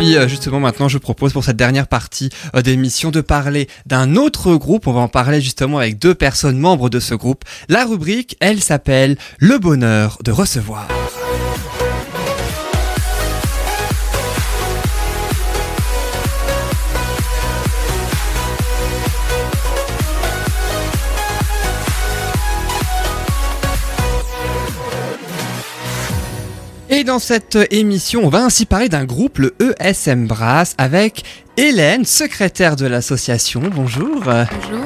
puis euh, justement maintenant je propose pour cette dernière partie euh, d'émission de parler d'un autre groupe. On va en parler justement avec deux personnes membres de ce groupe. La rubrique, elle s'appelle Le bonheur de recevoir. Et dans cette émission, on va ainsi parler d'un groupe, le ESM Brass, avec Hélène, secrétaire de l'association. Bonjour. Bonjour.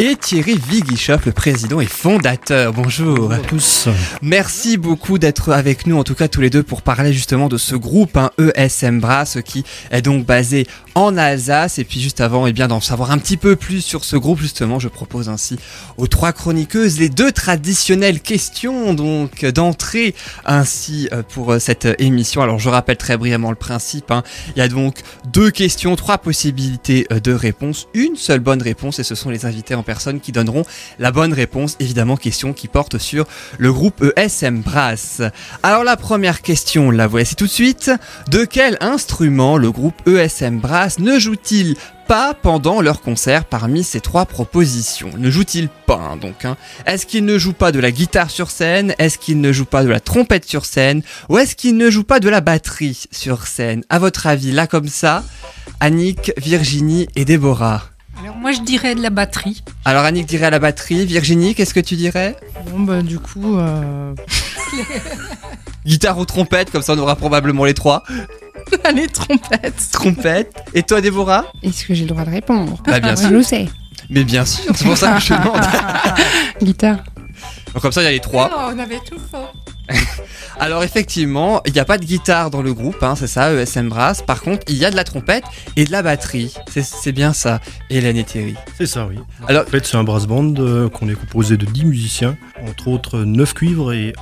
Et Thierry Vigichoff, le président et fondateur. Bonjour. Bonjour à tous. Merci beaucoup d'être avec nous, en tout cas tous les deux, pour parler justement de ce groupe, hein, ESM Brass, qui est donc basé en Alsace. Et puis juste avant, eh bien d'en savoir un petit peu plus sur ce groupe, justement, je propose ainsi aux trois chroniqueuses les deux traditionnelles questions donc d'entrée ainsi euh, pour euh, cette émission. Alors je rappelle très brièvement le principe. Hein. Il y a donc deux questions, trois possibilités euh, de réponse, une seule bonne réponse, et ce sont les invités en personne qui donneront la bonne réponse. Évidemment, question qui porte sur le groupe ESM Brass. Alors la première question, la voici tout de suite. De quel instrument le groupe ESM Brass ne joue-t-il pas pendant leur concert parmi ces trois propositions? Ne joue-t-il pas hein, donc hein? Est-ce qu'il ne joue pas de la guitare sur scène? Est-ce qu'il ne joue pas de la trompette sur scène? Ou est-ce qu'il ne joue pas de la batterie sur scène? À votre avis, là comme ça, Annick, Virginie et Déborah. Alors moi je dirais de la batterie. Alors Annick dirait à la batterie. Virginie, qu'est-ce que tu dirais? Bon bah du coup... Euh... Guitare ou trompette, comme ça on aura probablement les trois. Allez, trompette. Trompette. Et toi Déborah? Est-ce que j'ai le droit de répondre? Bah bien sûr. Je le sais. Mais bien sûr, c'est pour ça que je demande. Guitare. Donc comme ça il y a les trois. Oh, on avait tout faux. Alors effectivement, il n'y a pas de guitare dans le groupe, hein, c'est ça, ESM Brass. Par contre, il y a de la trompette et de la batterie. C'est- C'est bien ça, Hélène et Thierry. C'est ça, oui. Alors- En fait, c'est un brass band euh, qu'on est composé de 10 musiciens, entre autres 9 cuivres et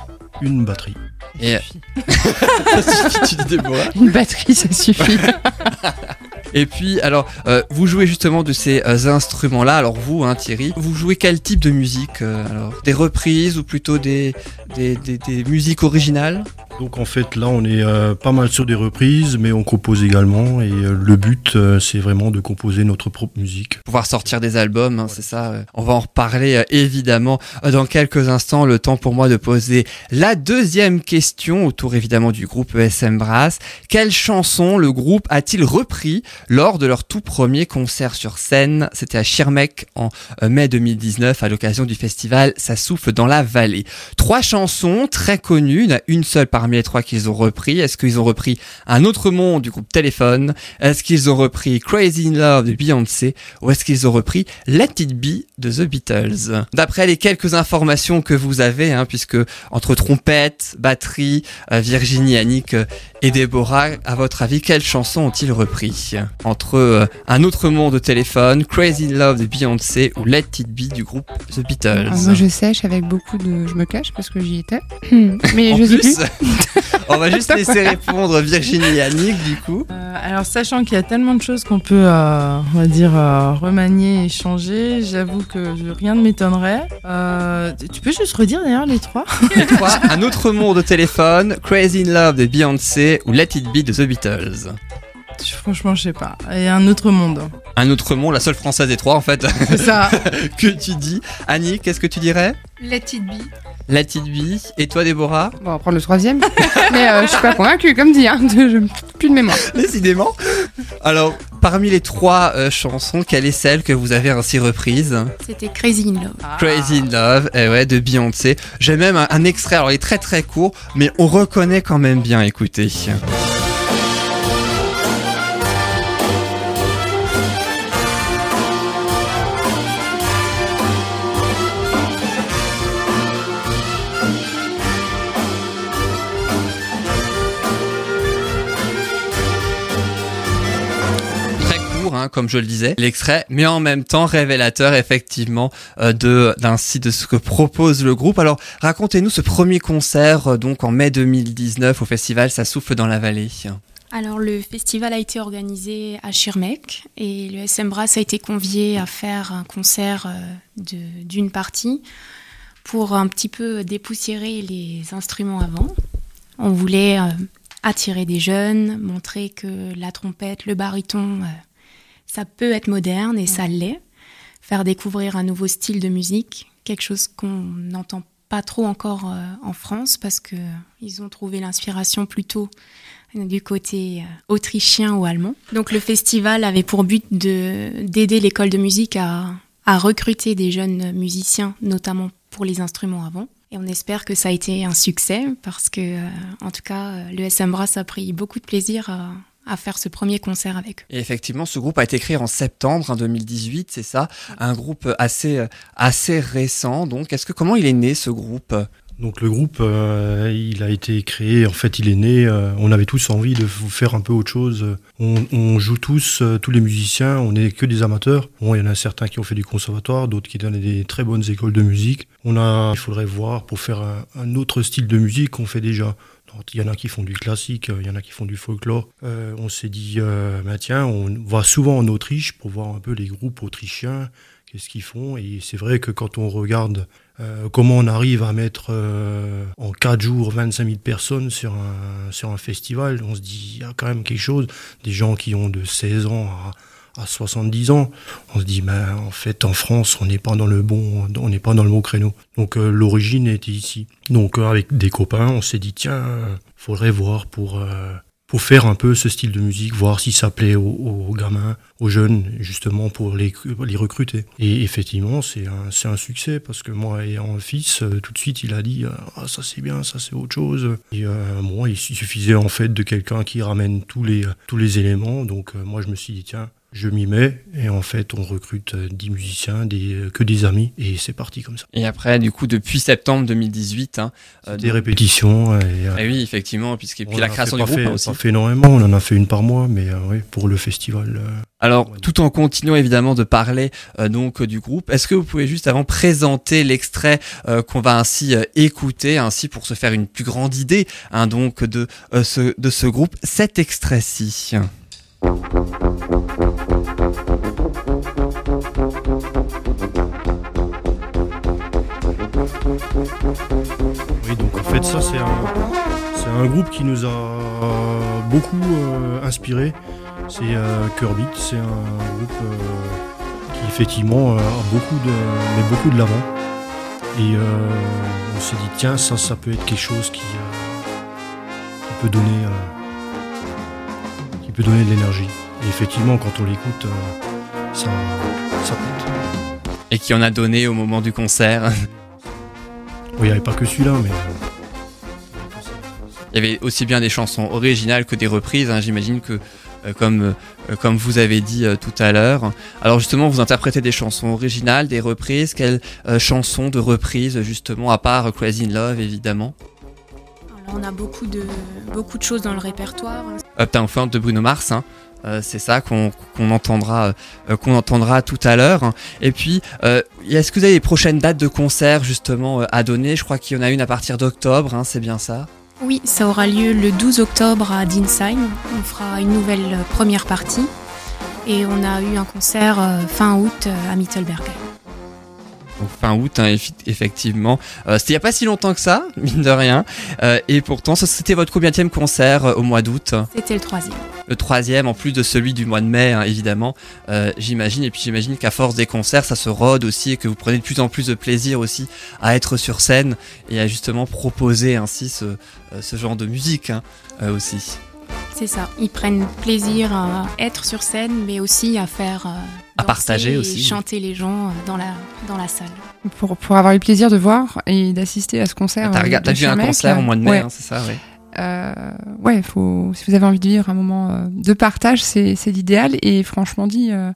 une batterie. Et... tu dis Déborah. Une batterie, ça suffit. Et puis, alors, euh, vous jouez justement de ces euh, instruments-là. Alors vous, hein, Thierry, vous jouez quel type de musique euh, alors? Des reprises ou plutôt des, des, des- des musiques originales? Donc en fait, là, on est euh, pas mal sur des reprises, mais on compose également. Et euh, le but, euh, c'est vraiment de composer notre propre musique. pouvoir sortir des albums, hein, c'est ça. On va en reparler évidemment dans quelques instants. Le temps pour moi de poser la deuxième question autour évidemment du groupe ESM Brass. Quelle chanson le groupe a-t-il repris lors de leur tout premier concert sur scène? C'était à Schirmeck en mai 2019 à l'occasion du festival Ça souffle dans la vallée. Trois chansons très connues, une seule parmi les trois qu'ils ont repris. Est-ce qu'ils ont repris Un autre monde du groupe Téléphone? Est-ce qu'ils ont repris Crazy in Love de Beyoncé? Ou est-ce qu'ils ont repris Let It Be de The Beatles? D'après les quelques informations que vous avez, hein, puisque entre trompette, batterie, euh, Virginie, Annick euh, et Déborah, à votre avis, quelles chansons ont-ils repris? Entre euh, Un autre monde de téléphone, Crazy in Love de Beyoncé ou Let It Be du groupe The Beatles? Ah, moi, je sèche avec beaucoup de. Je me cache parce que j'y étais. Mais je sais plus. on va juste laisser répondre Virginie et Annick du coup. Euh, alors sachant qu'il y a tellement de choses qu'on peut, euh, on va dire, euh, remanier et changer, j'avoue que rien ne m'étonnerait. Euh, tu peux juste redire d'ailleurs les trois? Trois, un autre monde de téléphone, Crazy in Love de Beyoncé ou Let It Be de The Beatles. Franchement, je sais pas. Et un autre monde. Un autre monde, la seule française des trois en fait, C'est ça. que tu dis. Annie, qu'est-ce que tu dirais? Let it be. Let It Be. Et toi Déborah? Bon, on va prendre le troisième. Mais euh, je suis pas convaincue, comme dit. Hein, de- je- plus de mémoire. Décidément. Alors, parmi les trois euh, chansons, quelle est celle que vous avez ainsi reprise? C'était Crazy in Love. Crazy in Love, eh ouais, de Beyoncé. J'ai même un, un extrait, alors il est très très court, mais on reconnaît quand même bien, écoutez. Comme je le disais, l'extrait, mais en même temps révélateur effectivement euh, de d'ainsi de ce que propose le groupe. Alors racontez-nous ce premier concert euh, donc en mai 2019 au festival Ça souffle dans la vallée. Alors le festival a été organisé à Schirmeck et le SM Brass a été convié à faire un concert euh, d'une partie pour un petit peu dépoussiérer les instruments avant. On voulait euh, attirer des jeunes, montrer que la trompette, le baryton, ça peut être moderne et ça l'est. Faire découvrir un nouveau style de musique, quelque chose qu'on n'entend pas trop encore euh, en France parce que ils ont trouvé l'inspiration plutôt du côté autrichien ou allemand. Donc le festival avait pour but de d'aider l'école de musique à, à recruter des jeunes musiciens, notamment pour les instruments avant. Et on espère que ça a été un succès parce que, euh, en tout cas, euh, le SM Brass a pris beaucoup de plaisir à, à faire ce premier concert avec eux. Et effectivement, ce groupe a été créé en septembre hein, 2018, c'est ça, un groupe assez euh, assez récent. Donc, est-ce que comment il est né ce groupe? Donc le groupe, euh, il a été créé, en fait il est né, euh, on avait tous envie de faire un peu autre chose. On, on joue tous, euh, tous les musiciens, on n'est que des amateurs. Bon, il y en a certains qui ont fait du conservatoire, d'autres qui donnent des très bonnes écoles de musique. On a, il faudrait voir pour faire un, un autre style de musique qu'on fait déjà. Il y en a qui font du classique, il y en a qui font du folklore. Euh, on s'est dit, euh, bah tiens, on va souvent en Autriche pour voir un peu les groupes autrichiens, qu'est-ce qu'ils font. Et c'est vrai que quand on regarde euh, comment on arrive à mettre euh, en 4 jours 25 000 personnes sur un, sur un festival, on se dit, il y a quand même quelque chose. Des gens qui ont de 16 ans à, à 70 ans, on se dit, ben, en fait, en France, on n'est pas dans le bon, on n'est pas dans le bon créneau. Donc euh, l'origine était ici. Donc euh, avec des copains, on s'est dit, tiens, faudrait voir pour euh, pour faire un peu ce style de musique, voir si ça plaît aux, aux gamins, aux jeunes, justement pour les, les recruter. Et effectivement, c'est un, un succès parce que moi, ayant un fils, euh, tout de suite, il a dit ah ça c'est bien, ça c'est autre chose. Et euh, moi, il suffisait en fait de quelqu'un qui ramène tous les tous les éléments. Donc euh, moi, je me suis dit tiens, je m'y mets et en fait on recrute 10 musiciens, des, que des amis et c'est parti comme ça. Et après, du coup, depuis septembre 2018, hein, euh, Des donc- répétitions. Et, euh, Eh oui, effectivement, puisque et puis on la en création du groupe fait, aussi. pas fait énormément, on en a fait une par mois, mais euh, oui, pour le festival. euh, Alors, Ouais. tout en continuant évidemment de parler euh, donc euh, du groupe, est-ce que vous pouvez juste avant présenter l'extrait euh, qu'on va ainsi euh, écouter, ainsi pour se faire une plus grande idée hein, donc de euh, ce de ce groupe, cet extrait-ci? Oui, donc en fait, ça, c'est un, groupe qui nous a beaucoup euh, inspiré. C'est euh, Curbeat, c'est un groupe euh, qui, effectivement, euh, beaucoup de, met beaucoup de l'avant. Et euh, on s'est dit, tiens, ça, ça peut être quelque chose qui, euh, qui peut donner, peut donner de l'énergie. Et effectivement, quand on l'écoute, euh, ça, ça pète. Et qui en a donné au moment du concert. Il n'y avait pas que celui-là, mais. Il y avait aussi bien des chansons originales que des reprises. hein, J'imagine que, euh, comme, euh, comme vous avez dit tout à l'heure. Alors justement, vous interprétez des chansons originales, des reprises. Quelles chansons de reprises, justement, à part Crazy in Love, évidemment? On a beaucoup de, beaucoup de choses dans le répertoire. Uptown Funk de Bruno Mars. hein. Euh, c'est ça qu'on entendra, euh, qu'on entendra tout à l'heure. Et puis, euh, est-ce que vous avez les prochaines dates de concert justement à donner? Je crois qu'il y en a une à partir d'octobre, hein, c'est bien ça? Oui, ça aura lieu le 12 octobre à Dinsheim. On fera une nouvelle première partie. Et on a eu un concert fin août à Mittelberg. Donc fin août, hein, effectivement. Euh, C'était il y a pas si longtemps que ça, mine de rien. Euh, et pourtant, c'était votre combienième concert euh, au mois d'août C'était le troisième. Le troisième, en plus de celui du mois de mai, hein, évidemment. J'imagine. Et puis j'imagine qu'à force des concerts, ça se rôde aussi et que vous prenez de plus en plus de plaisir aussi à être sur scène et à justement proposer ainsi ce, ce genre de musique hein, aussi. C'est ça. Ils prennent plaisir à être sur scène, mais aussi à faire. À danser partager et aussi. chanter les gens euh, dans la, dans la salle. Pour, pour avoir eu le plaisir de voir et d'assister à ce concert. T'as euh, t'as vu un concert là. au mois de mai, Ouais, hein, c'est ça, oui. euh, ouais, faut, si vous avez envie de vivre un moment euh, de partage, c'est c'est l'idéal. Et franchement dit, euh,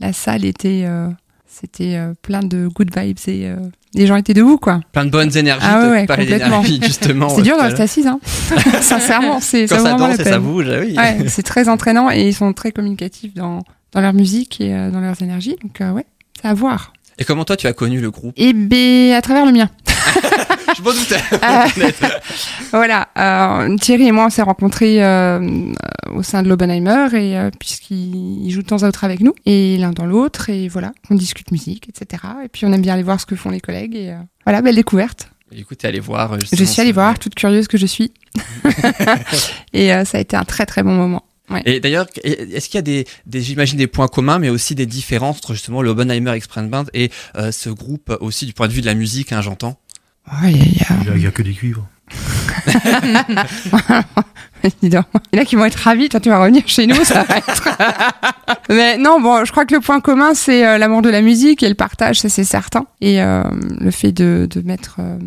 la salle était, euh, c'était euh, plein de good vibes et euh, les gens étaient debout, quoi. Plein de bonnes énergies. Ah ouais, complètement. d'énergie, justement. c'est dur de rester assise, hein. Sincèrement, c'est Quand ça ça danse et ça bouge, ah oui. Ouais, c'est très entraînant et ils sont très communicatifs dans, dans leur musique et euh, dans leurs énergies. Donc, euh, ouais, c'est à voir. Et comment toi tu as connu le groupe? Et ben, à travers le mien. Je m'en doutais. Euh, voilà, euh, Thierry et moi, on s'est rencontrés euh, au sein de l'Obenheimer et puisqu'il il joue de temps à autre avec nous et l'un dans l'autre et voilà, on discute musique, etc. Et puis on aime bien aller voir ce que font les collègues et voilà, belle découverte. Écoutez, allez voir. Je suis allée voir, toute curieuse que je suis. et ça a été un très très bon moment. Ouais. Et d'ailleurs, est-ce qu'il y a des, des j'imagine des points communs, mais aussi des différences entre justement le Oppenheimer Express Band et euh, ce groupe aussi du point de vue de la musique, hein, j'entends? Il n'y a, a, que des cuivres. Dis donc. Il y en a qui vont être ravis, toi tu vas revenir chez nous, ça va être. Mais non, bon, je crois que le point commun c'est euh, l'amour de la musique et le partage, ça c'est certain. Et euh, le fait de, de mettre, euh,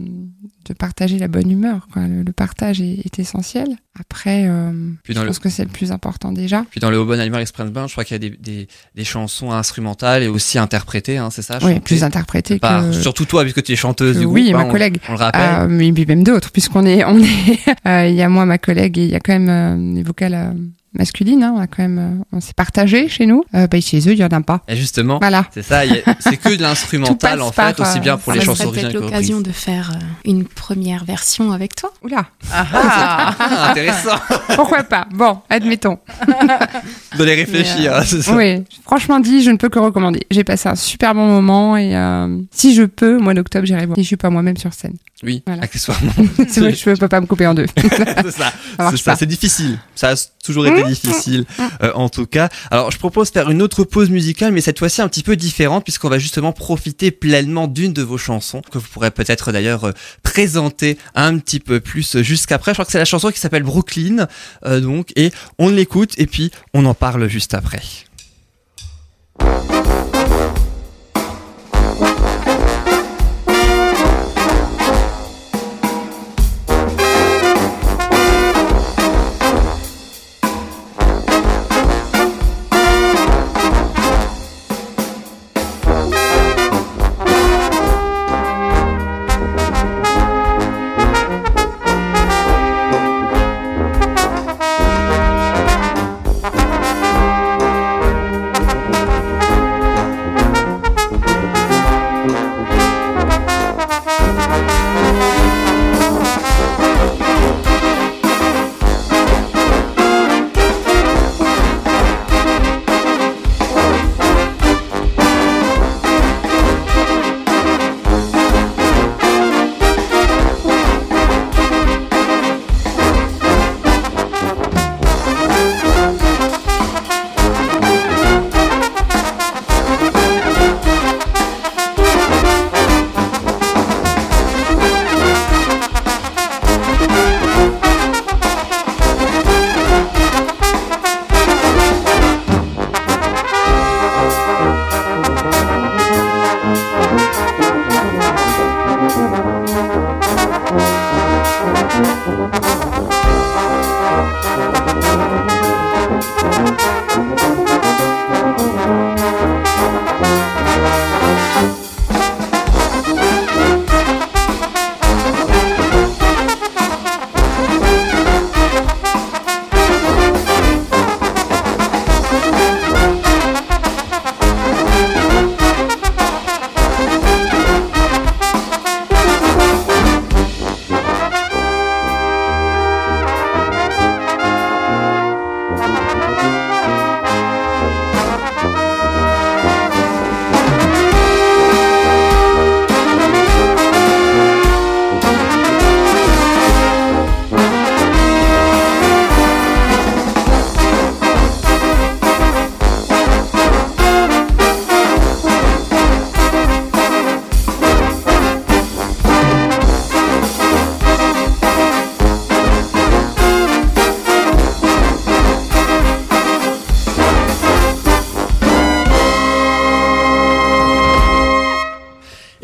de partager la bonne humeur, quoi. Le, le partage est, est, essentiel. Après, euh, je pense que c'est le plus important déjà. Puis dans le Oppenheimer Express Band, je crois qu'il y a des, des, des, chansons instrumentales et aussi interprétées, hein, c'est ça Oui, plus interprétées que... Surtout toi, puisque tu es chanteuse du oui, groupe. Oui, hein, ma collègue. On, on le rappelle. mais même d'autres, puisqu'on est, on est, il y a moi, ma collègue, et il y a quand même euh, des vocales euh, masculines. Hein, on a quand même, euh, on s'est partagé chez nous. Euh, bah, chez eux, il y en a pas. Et justement, voilà. c'est ça. C'est que de l'instrumental en fait, aussi bien pour ça les chansons originales. peut-être l'occasion de faire une première version avec toi. Oula. Ah, ah intéressant. Pourquoi pas Bon, admettons. de les réfléchir. Euh, ça. Oui, franchement dit, je ne peux que recommander. J'ai passé un super bon moment et euh, si je peux, mois d'octobre, j'irai voir. Et je suis pas moi-même sur scène. Oui, voilà. accessoirement. c'est vrai, je peux pas me couper en deux. c'est ça. C'est ça. C'est difficile. Ça a toujours été mmh, difficile, mmh. Euh, en tout cas. Alors, je propose de faire une autre pause musicale, mais cette fois-ci un petit peu différente, puisqu'on va justement profiter pleinement d'une de vos chansons, que vous pourrez peut-être d'ailleurs euh, présenter un petit peu plus jusqu'après. Je crois que c'est la chanson qui s'appelle Brooklyn, euh, donc, et on l'écoute, et puis on en parle juste après.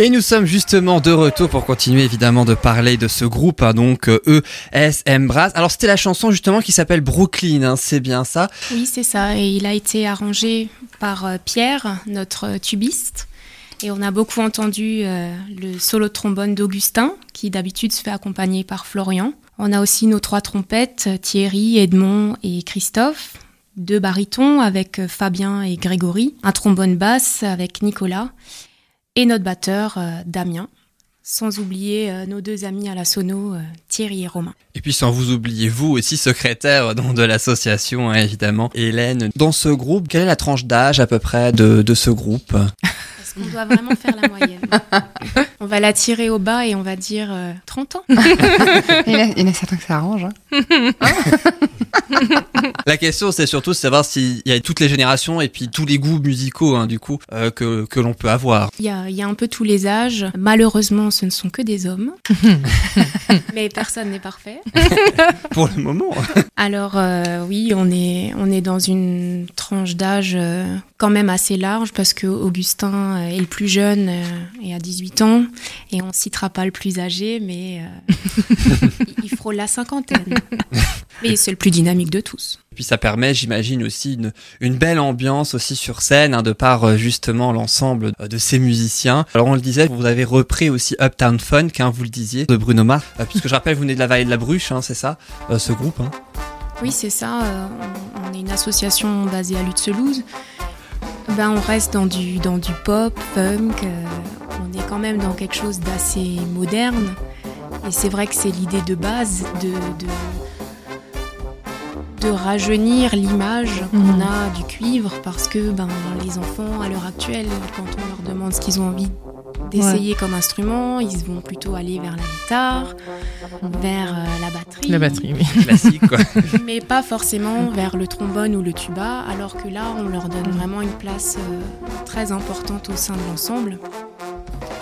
Et nous sommes justement de retour pour continuer évidemment de parler de ce groupe, hein, donc ESM Brass. Alors c'était la chanson justement qui s'appelle Brooklyn, hein, c'est bien ça? Oui, c'est ça. Et il a été arrangé par euh, Pierre, notre tubiste. Et on a beaucoup entendu euh, le solo de trombone d'Augustin, qui d'habitude se fait accompagner par Florian. On a aussi nos trois trompettes, Thierry, Edmond et Christophe. Deux barytons avec Fabien et Grégory. Un trombone basse avec Nicolas et notre batteur euh, Damien, sans oublier euh, nos deux amis à la sono, euh, Thierry et Romain. Et puis sans vous oublier vous aussi secrétaire de l'association hein, évidemment, Hélène. Dans ce groupe, quelle est la tranche d'âge à peu près de, de ce groupe? Parce qu'on doit vraiment faire la moyenne. on va la tirer au bas et on va dire euh, 30 ans. Il y, en a- il y en a certains que ça arrange. hein. La question, c'est surtout de savoir s'il y a toutes les générations et puis tous les goûts musicaux, hein, du coup, euh, que, que l'on peut avoir. Il y, a, il y a un peu tous les âges. Malheureusement, ce ne sont que des hommes. Mais personne n'est parfait. Pour le moment. Alors euh, oui, on est, on est dans une tranche d'âge euh, quand même assez large parce que Augustin euh, est le plus jeune euh, et a 18 ans et on citera pas le plus âgé mais euh, il- il frôle la cinquantaine. Mais c'est le plus dynamique de tous. Et puis ça permet, j'imagine, aussi une, une belle ambiance aussi sur scène, hein, de par euh, justement l'ensemble euh, de ces musiciens. Alors on le disait, vous avez repris aussi Uptown Funk, hein, vous le disiez, de Bruno Mars, euh, puisque je rappelle, vous venez de la vallée de la Bruche, hein, c'est ça, euh, ce groupe. Hein. Oui, c'est ça. euh, on, on est une association basée à Lutzelouse. Ben, on reste dans du, dans du pop, funk. euh, on est quand même dans quelque chose d'assez moderne. Et c'est vrai que c'est l'idée de base de, de, de rajeunir l'image qu'on Mhm. a du cuivre parce que ben, les enfants, à l'heure actuelle, quand on leur demande ce qu'ils ont envie d'essayer comme instrument, ils vont plutôt aller vers la guitare, vers euh, la batterie La batterie, oui. Classique, quoi. mais pas forcément vers le trombone ou le tuba, alors que là, on leur donne vraiment une place euh, très importante au sein de l'ensemble.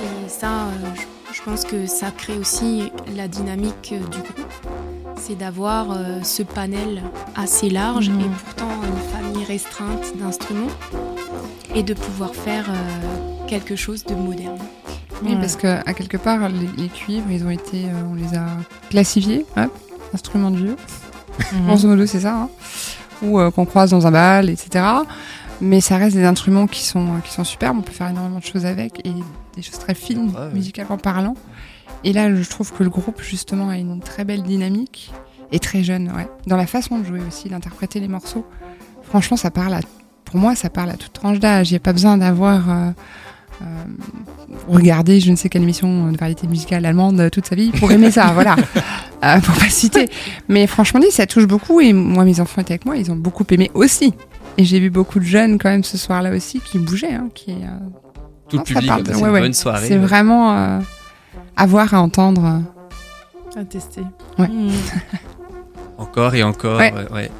Et ça, euh, je, je pense que ça crée aussi la dynamique euh, du groupe. C'est d'avoir euh, ce panel assez large Mhm. et pourtant une famille restreinte d'instruments et de pouvoir faire euh, quelque chose de moderne. Oui, parce que à quelque part, les, les cuivres, ils ont été, euh, on les a classifiés, hop, instruments de vieux. Grosso modo, c'est ça. hein. Ou euh, qu'on croise dans un bal, etc. Mais ça reste des instruments qui sont, qui sont superbes. On peut faire énormément de choses avec et des choses très fines, Ouais, ouais. musicalement parlant. Et là, je trouve que le groupe, justement, a une très belle dynamique et très jeune, ouais. Dans la façon de jouer aussi, d'interpréter les morceaux. Franchement, ça parle à, pour moi, ça parle à toute tranche d'âge. Il n'y a pas besoin d'avoir euh, euh, regardé je ne sais quelle émission de variété musicale allemande toute sa vie pour aimer ça, voilà. Euh, pour pas citer. Mais franchement dit, ça touche beaucoup et moi, mes enfants étaient avec moi, ils ont beaucoup aimé aussi. Et j'ai vu beaucoup de jeunes quand même ce soir-là aussi qui bougeaient, hein, qui, euh, Tout Non, le public, parle de- c'est ouais, une ouais. bonne soirée. c'est vraiment euh, à voir, à entendre. À tester. Ouais. Mhm. Encore et encore. Ouais.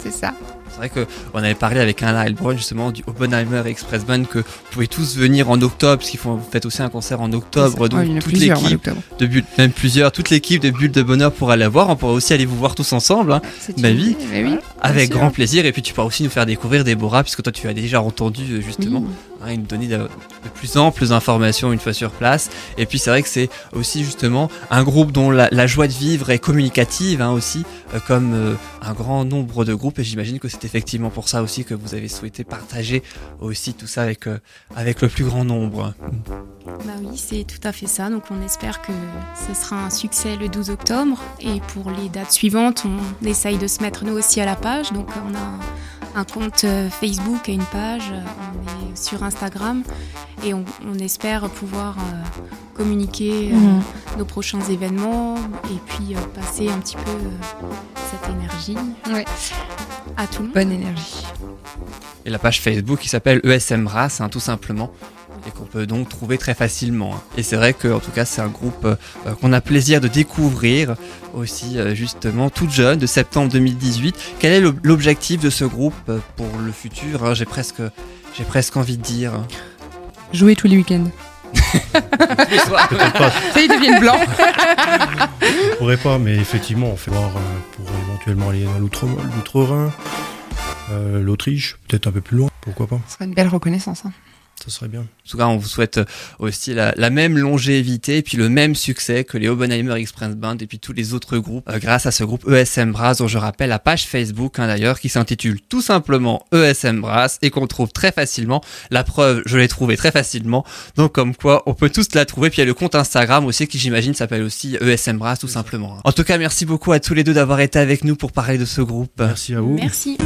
C'est ça. C'est vrai que on avait parlé avec un Heilbronn justement du Oppenheimer Express Band que vous pouvez tous venir en octobre, parce qu'ils font, faites aussi un concert en octobre, donc toute l'équipe de Bulle, même plusieurs, toute l'équipe de Bulle de Bonheur pourra la voir. On pourra aussi aller vous voir tous ensemble, hein, C'est Bah une oui. avec grand plaisir. Et puis tu pourras aussi nous faire découvrir Déborah, puisque toi tu as déjà entendu euh, justement, Oui. Hein, et nous donner de, plus amples informations une fois sur place. Et puis c'est vrai que c'est aussi justement un groupe dont la, joie de vivre est communicative hein, aussi, euh, comme euh, un grand nombre de groupes. Et j'imagine que c'est effectivement pour ça aussi que vous avez souhaité partager aussi tout ça avec, euh, avec le plus grand nombre. Bah oui, c'est tout à fait ça. Donc on espère que ce sera un succès le 12 octobre. Et pour les dates suivantes, on essaye de se mettre nous aussi à la page. Donc on a un compte Facebook et une page. On est sur Instagram. Et on, on espère pouvoir euh, communiquer euh, Mhm. nos prochains événements et puis euh, passer un petit peu euh, cette énergie Ouais. à tout le monde. Bonne énergie. Et la page Facebook qui s'appelle ESM Brass, hein, tout simplement. Et qu'on peut donc trouver très facilement. hein. Et c'est vrai que, en tout cas, c'est un groupe euh, qu'on a plaisir de découvrir aussi, euh, justement, toute jeune, de septembre 2018. Quel est l'ob- l'objectif de ce groupe pour le futur hein? J'ai presque, j'ai presque envie de dire. Jouer tous les week-ends. Peut-être pas, Ça, ils deviennent blancs. on pourrait pas, mais effectivement, on fait voir euh, pour éventuellement aller dans l'outre- l'outre-Rhin, euh, l'Autriche, peut-être un peu plus loin, pourquoi pas. Ce serait une belle reconnaissance. hein. Ça serait bien. En tout cas, on vous souhaite euh, aussi la, la même longévité et puis le même succès que les Oppenheimer Express Band et puis tous les autres groupes euh, grâce à ce groupe ESM Brass dont je rappelle la page Facebook hein, d'ailleurs qui s'intitule tout simplement ESM Brass et qu'on trouve très facilement. La preuve, je l'ai trouvé très facilement. Donc comme quoi, on peut tous la trouver. Puis il y a le compte Instagram aussi qui j'imagine s'appelle aussi ESM Brass tout simplement. hein. En tout cas, merci beaucoup à tous les deux d'avoir été avec nous pour parler de ce groupe. Merci à vous. Merci.